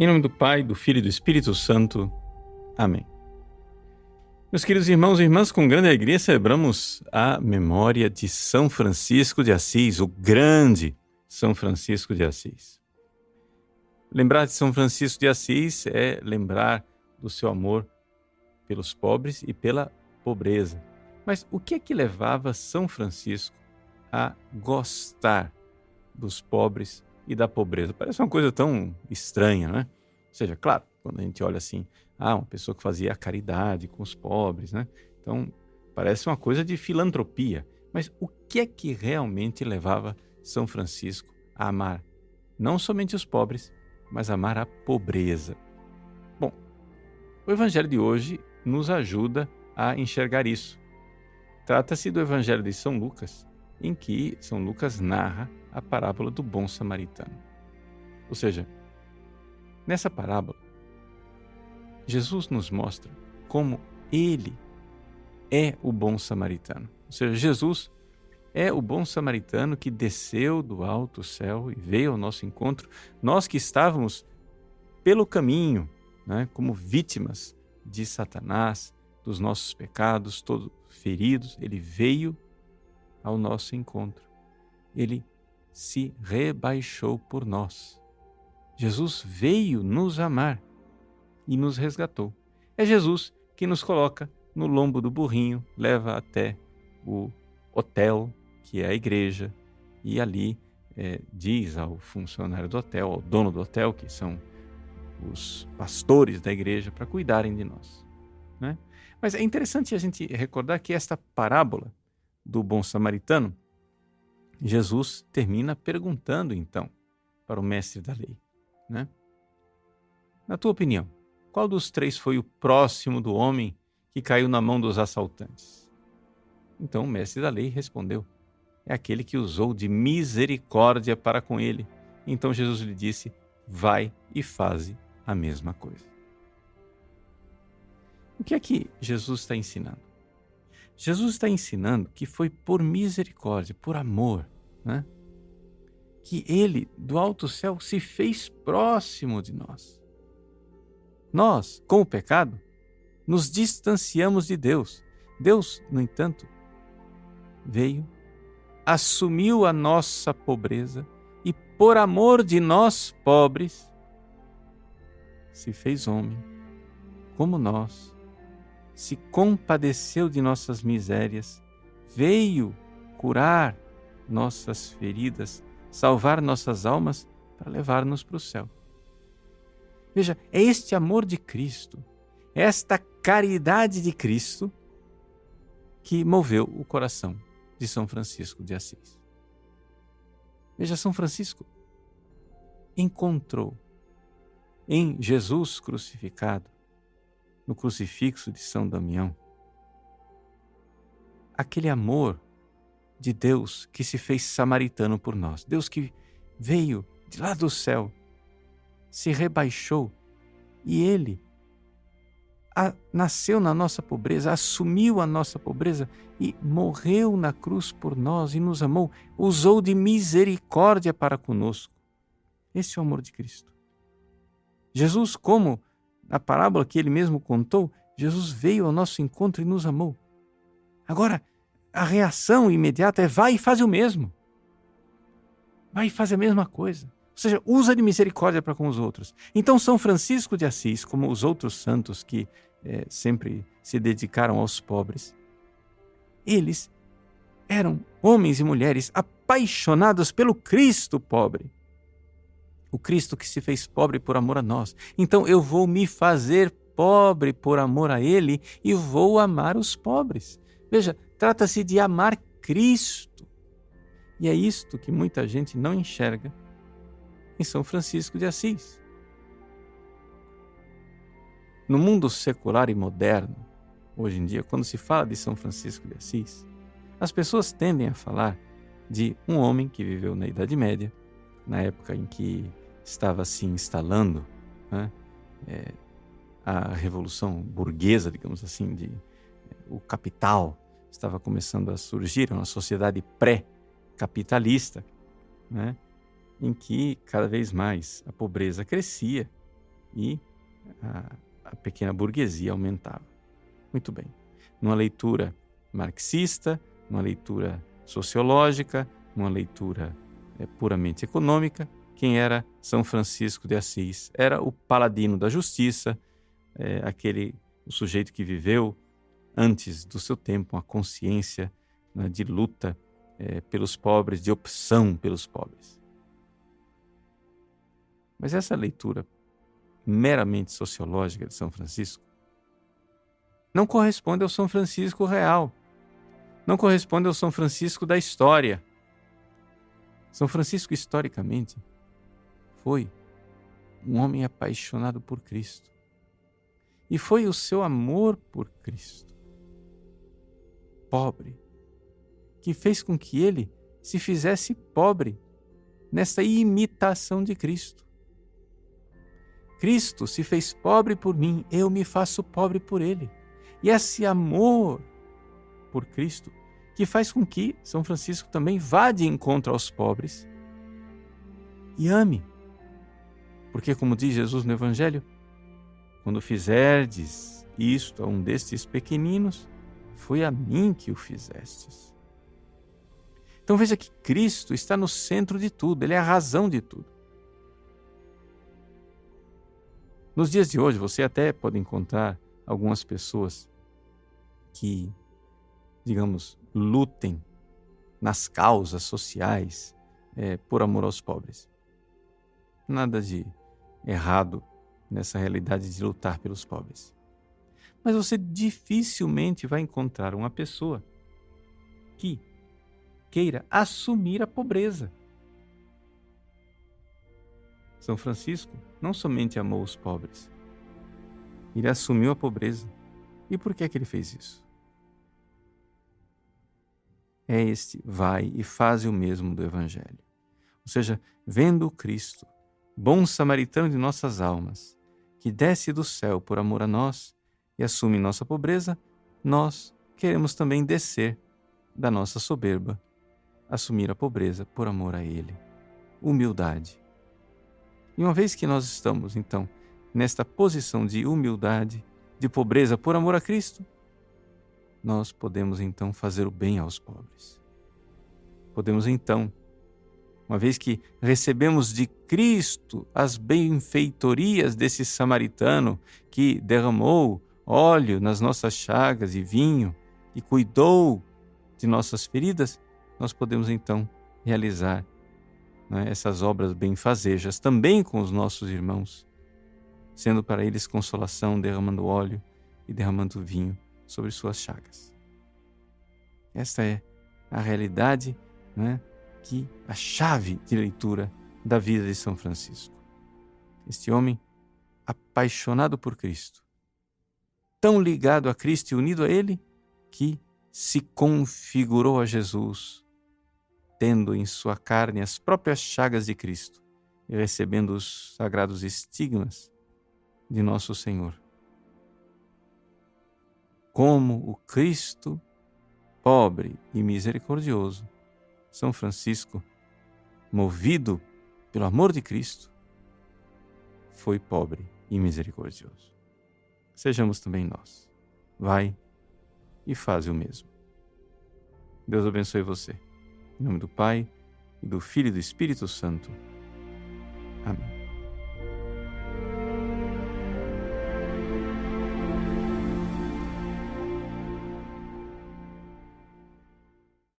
Em nome do Pai, do Filho e do Espírito Santo. Amém. Meus queridos irmãos e irmãs, com grande alegria celebramos a memória de São Francisco de Assis, o grande São Francisco de Assis. Lembrar de São Francisco de Assis é lembrar do seu amor pelos pobres e pela pobreza. Mas o que é que levava São Francisco a gostar dos pobres e da pobreza. Parece uma coisa tão estranha, né? Ou seja, claro, quando a gente olha assim, ah, uma pessoa que fazia caridade com os pobres, né? Então, parece uma coisa de filantropia. Mas o que é que realmente levava São Francisco a amar não somente os pobres, mas amar a pobreza? Bom, o evangelho de hoje nos ajuda a enxergar isso. Trata-se do evangelho de São Lucas, em que São Lucas narra a parábola do bom samaritano. Ou seja, nessa parábola, Jesus nos mostra como ele é o bom samaritano. Ou seja, Jesus é o bom samaritano que desceu do alto céu e veio ao nosso encontro, nós que estávamos pelo caminho, né, como vítimas de Satanás, dos nossos pecados, todos feridos, ele veio ao nosso encontro. Ele se rebaixou por nós. Jesus veio nos amar e nos resgatou. É Jesus que nos coloca no lombo do burrinho, leva até o hotel, que é a igreja, e ali é, diz ao funcionário do hotel, ao dono do hotel, que são os pastores da igreja, para cuidarem de nós. Né? Mas é interessante a gente recordar que esta parábola do bom samaritano Jesus termina perguntando então para o mestre da lei, né? Na tua opinião, qual dos três foi o próximo do homem que caiu na mão dos assaltantes? Então o mestre da lei respondeu: É aquele que usou de misericórdia para com ele. Então Jesus lhe disse: Vai e faze a mesma coisa. O que é que Jesus está ensinando? Jesus está ensinando que foi por misericórdia, por amor, né? que ele, do alto céu, se fez próximo de nós. Nós, com o pecado, nos distanciamos de Deus. Deus, no entanto, veio, assumiu a nossa pobreza e, por amor de nós pobres, se fez homem, como nós se compadeceu de nossas misérias, veio curar nossas feridas, salvar nossas almas para levar-nos para o céu. Veja, é este amor de Cristo, esta caridade de Cristo que moveu o coração de São Francisco de Assis. Veja, São Francisco encontrou em Jesus crucificado no crucifixo de São Damião. Aquele amor de Deus que se fez samaritano por nós, Deus que veio de lá do céu, se rebaixou e ele a, nasceu na nossa pobreza, assumiu a nossa pobreza e morreu na cruz por nós e nos amou, usou de misericórdia para conosco. Esse é o amor de Cristo. Jesus, como na parábola que ele mesmo contou, Jesus veio ao nosso encontro e nos amou. Agora, a reação imediata é vai e faz o mesmo. Vai e faz a mesma coisa. Ou seja, usa de misericórdia para com os outros. Então, São Francisco de Assis, como os outros santos que é, sempre se dedicaram aos pobres, eles eram homens e mulheres apaixonados pelo Cristo pobre o Cristo que se fez pobre por amor a nós. Então eu vou me fazer pobre por amor a Ele e vou amar os pobres. Veja, trata-se de amar Cristo. E é isto que muita gente não enxerga em São Francisco de Assis. No mundo secular e moderno, hoje em dia, quando se fala de São Francisco de Assis, as pessoas tendem a falar de um homem que viveu na Idade Média, na época em que estava se instalando né, é, a revolução burguesa, digamos assim, de, o capital estava começando a surgir, uma sociedade pré-capitalista, né, em que cada vez mais a pobreza crescia e a, a pequena burguesia aumentava. Muito bem. Numa leitura marxista, numa leitura sociológica, numa leitura é, puramente econômica, quem era São Francisco de Assis? Era o paladino da justiça, é, aquele o sujeito que viveu antes do seu tempo uma consciência né, de luta é, pelos pobres, de opção pelos pobres. Mas essa leitura meramente sociológica de São Francisco não corresponde ao São Francisco real. Não corresponde ao São Francisco da história. São Francisco, historicamente, foi um homem apaixonado por Cristo. E foi o seu amor por Cristo, pobre, que fez com que ele se fizesse pobre nessa imitação de Cristo. Cristo se fez pobre por mim, eu me faço pobre por ele. E esse amor por Cristo que faz com que São Francisco também vá de encontro aos pobres e ame. Porque, como diz Jesus no Evangelho, quando fizerdes isto a um destes pequeninos, foi a mim que o fizestes. Então veja que Cristo está no centro de tudo, Ele é a razão de tudo. Nos dias de hoje, você até pode encontrar algumas pessoas que, digamos, lutem nas causas sociais é, por amor aos pobres. Nada de errado nessa realidade de lutar pelos pobres. Mas você dificilmente vai encontrar uma pessoa que queira assumir a pobreza. São Francisco não somente amou os pobres, ele assumiu a pobreza. E por que é que ele fez isso? É este vai e faz o mesmo do Evangelho. Ou seja, vendo o Cristo, bom samaritano de nossas almas, que desce do céu por amor a nós e assume nossa pobreza, nós queremos também descer da nossa soberba, assumir a pobreza por amor a Ele. Humildade. E uma vez que nós estamos, então, nesta posição de humildade, de pobreza por amor a Cristo, nós podemos então fazer o bem aos pobres. Podemos então uma vez que recebemos de Cristo as benfeitorias desse samaritano que derramou óleo nas nossas chagas e vinho e cuidou de nossas feridas, nós podemos então realizar né, essas obras benfazejas também com os nossos irmãos, sendo para eles consolação, derramando óleo e derramando vinho sobre suas chagas. Esta é a realidade né, que a chave de leitura da vida de São Francisco. Este homem apaixonado por Cristo, tão ligado a Cristo e unido a Ele, que se configurou a Jesus, tendo em sua carne as próprias chagas de Cristo e recebendo os sagrados estigmas de nosso Senhor. Como o Cristo, pobre e misericordioso, são Francisco, movido pelo amor de Cristo, foi pobre e misericordioso. Sejamos também nós. Vai e faz o mesmo. Deus abençoe você. Em nome do Pai, e do Filho e do Espírito Santo.